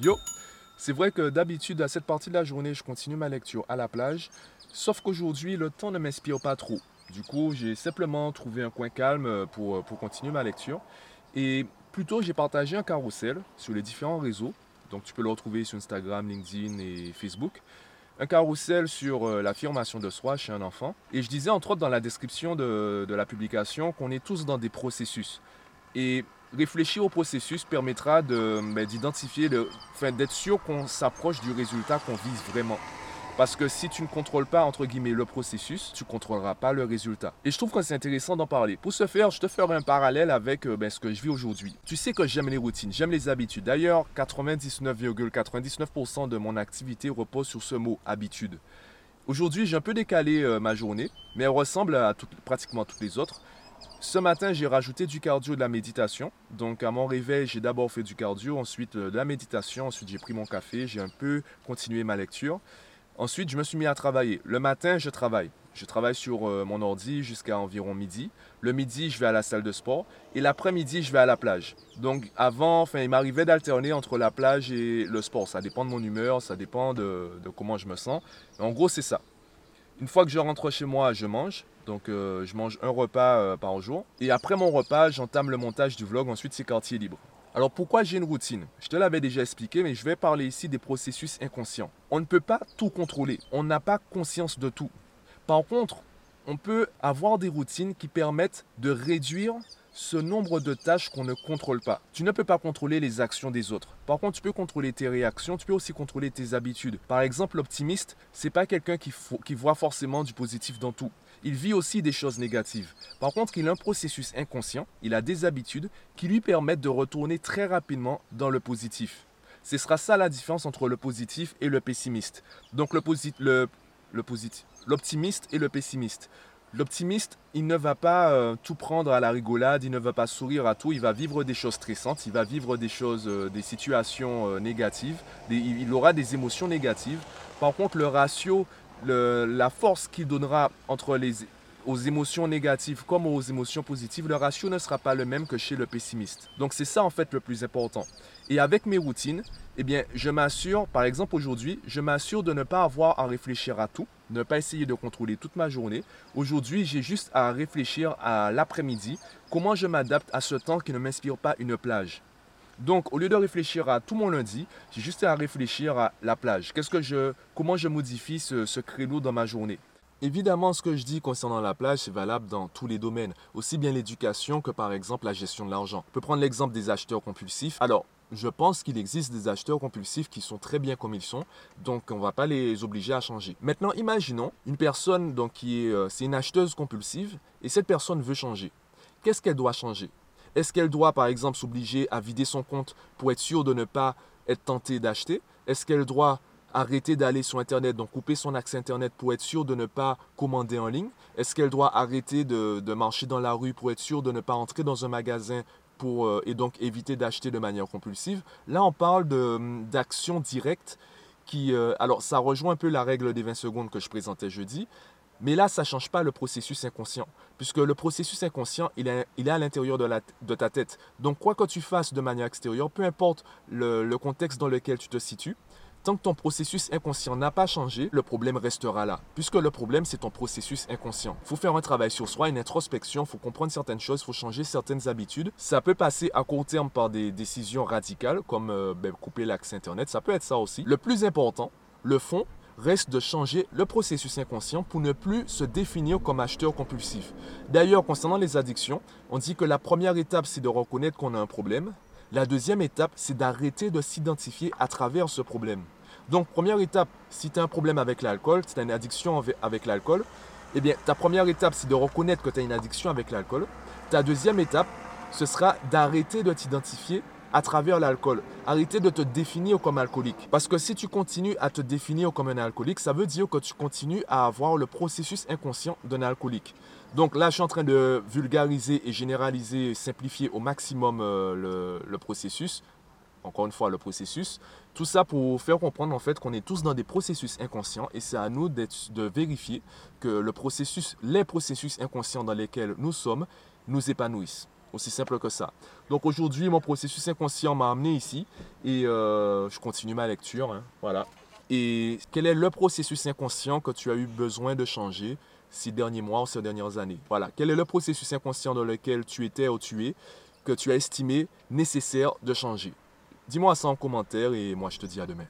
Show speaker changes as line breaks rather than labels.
Yo, c'est vrai que d'habitude à cette partie de la journée, je continue ma lecture à la plage, sauf qu'aujourd'hui, le temps ne m'inspire pas trop. Du coup, j'ai simplement trouvé un coin calme pour, pour continuer ma lecture. Et plutôt, j'ai partagé un carrousel sur les différents réseaux. Donc, tu peux le retrouver sur Instagram, LinkedIn et Facebook. Un carrousel sur euh, l'affirmation de soi chez un enfant. Et je disais entre autres dans la description de, de la publication qu'on est tous dans des processus. Et réfléchir au processus permettra ben, d'identifier, enfin, d'être sûr qu'on s'approche du résultat qu'on vise vraiment. Parce que si tu ne contrôles pas, entre guillemets, le processus, tu ne contrôleras pas le résultat. Et je trouve que c'est intéressant d'en parler. Pour ce faire, je te ferai un parallèle avec euh, ben, ce que je vis aujourd'hui. Tu sais que j'aime les routines, j'aime les habitudes. D'ailleurs, 99,99% de mon activité repose sur ce mot habitude. Aujourd'hui, j'ai un peu décalé euh, ma journée, mais elle ressemble à pratiquement toutes les autres. Ce matin, j'ai rajouté du cardio de la méditation. Donc, à mon réveil, j'ai d'abord fait du cardio, ensuite euh, de la méditation, ensuite j'ai pris mon café, j'ai un peu continué ma lecture. Ensuite, je me suis mis à travailler. Le matin, je travaille. Je travaille sur euh, mon ordi jusqu'à environ midi. Le midi, je vais à la salle de sport. Et l'après-midi, je vais à la plage. Donc, avant, enfin, il m'arrivait d'alterner entre la plage et le sport. Ça dépend de mon humeur, ça dépend de, de comment je me sens. En gros, c'est ça. Une fois que je rentre chez moi, je mange. Donc euh, je mange un repas euh, par jour. Et après mon repas, j'entame le montage du vlog. Ensuite, c'est quartier libre. Alors pourquoi j'ai une routine? Je te l'avais déjà expliqué, mais je vais parler ici des processus inconscients. On ne peut pas tout contrôler. On n'a pas conscience de tout. Par contre, on peut avoir des routines qui permettent de réduire ce nombre de tâches qu'on ne contrôle pas. Tu ne peux pas contrôler les actions des autres. Par contre, tu peux contrôler tes réactions, tu peux aussi contrôler tes habitudes. Par exemple, l'optimiste, c'est pas quelqu'un qui, voit forcément du positif dans tout. Il vit aussi des choses négatives. Par contre, il a un processus inconscient, il a des habitudes qui lui permettent de retourner très rapidement dans le positif. Ce sera ça la différence entre le positif et le pessimiste. Donc le, le, le positif, l'optimiste et le pessimiste. L'optimiste, il ne va pas euh, tout prendre à la rigolade, il ne va pas sourire à tout, il va vivre des choses stressantes, il va vivre des choses, euh, des situations euh, négatives, il aura des émotions négatives. Par contre, le ratio, la force qu'il donnera entre les, aux émotions négatives comme aux émotions positives, le ratio ne sera pas le même que chez le pessimiste. Donc c'est ça en fait le plus important. Et avec mes routines, eh bien, je m'assure, par exemple aujourd'hui, je m'assure de ne pas avoir à réfléchir à tout, ne pas essayer de contrôler toute ma journée. Aujourd'hui, j'ai juste à réfléchir à l'après-midi, comment je m'adapte à ce temps qui ne m'inspire pas une plage. Donc, au lieu de réfléchir à tout mon lundi, j'ai juste à réfléchir à la plage. Qu'est-ce que je, comment je modifie ce, ce créneau dans ma journée? Évidemment, ce que je dis concernant la plage, c'est valable dans tous les domaines, aussi bien l'éducation que par exemple la gestion de l'argent. On peut prendre l'exemple des acheteurs compulsifs. Alors, je pense qu'il existe des acheteurs compulsifs qui sont très bien comme ils sont, donc on ne va pas les obliger à changer. Maintenant, imaginons une personne donc, qui est, euh, c'est une acheteuse compulsive et cette personne veut changer. Qu'est-ce qu'elle doit changer? Est-ce qu'elle doit par exemple s'obliger à vider son compte pour être sûre de ne pas être tentée d'acheter? Est-ce qu'elle doit arrêter d'aller sur Internet, donc couper son accès Internet pour être sûre de ne pas commander en ligne? Est-ce qu'elle doit arrêter de, de, marcher dans la rue pour être sûre de ne pas entrer dans un magasin pour, euh, et donc éviter d'acheter de manière compulsive? Là, on parle d'actions directes qui... Euh, alors, ça rejoint un peu la règle des 20 secondes que je présentais jeudi, mais là, ça ne change pas le processus inconscient, puisque le processus inconscient, il est, il est à l'intérieur de, de, ta tête. Donc, quoi que tu fasses de manière extérieure, peu importe le, le contexte dans lequel tu te situes, Tant que ton processus inconscient n'a pas changé, le problème restera là. Puisque le problème, c'est ton processus inconscient. Faut faire un travail sur soi, une introspection, faut comprendre certaines choses, faut changer certaines habitudes. Ça peut passer à court terme par des décisions radicales, comme euh, ben, couper l'accès Internet, ça peut être ça aussi. Le plus important, le fond, reste de changer le processus inconscient pour ne plus se définir comme acheteur compulsif. D'ailleurs, concernant les addictions, on dit que la première étape, c'est de reconnaître qu'on a un problème. La deuxième étape, c'est d'arrêter de s'identifier à travers ce problème. Donc, première étape, si tu as un problème avec l'alcool, si tu as une addiction avec l'alcool, eh bien, ta première étape, c'est de reconnaître que tu as une addiction avec l'alcool. Ta deuxième étape, ce sera d'arrêter de t'identifier à travers l'alcool. Arrêter de te définir comme alcoolique. Parce que si tu continues à te définir comme un alcoolique, ça veut dire que tu continues à avoir le processus inconscient d'un alcoolique. Donc là, je suis en train de vulgariser et généraliser, simplifier au maximum euh, le, processus. Encore une fois, le processus. Tout ça pour faire comprendre en fait qu'on est tous dans des processus inconscients et c'est à nous de vérifier que le processus, les processus inconscients dans lesquels nous sommes nous épanouissent. Aussi simple que ça. Donc aujourd'hui, mon processus inconscient m'a amené ici et euh, je continue ma lecture. Hein. voilà. Et quel est le processus inconscient que tu as eu besoin de changer ces derniers mois ou ces dernières années? Voilà. Quel est le processus inconscient dans lequel tu étais ou tu es que tu as estimé nécessaire de changer? Dis-moi ça en commentaire et moi je te dis à demain.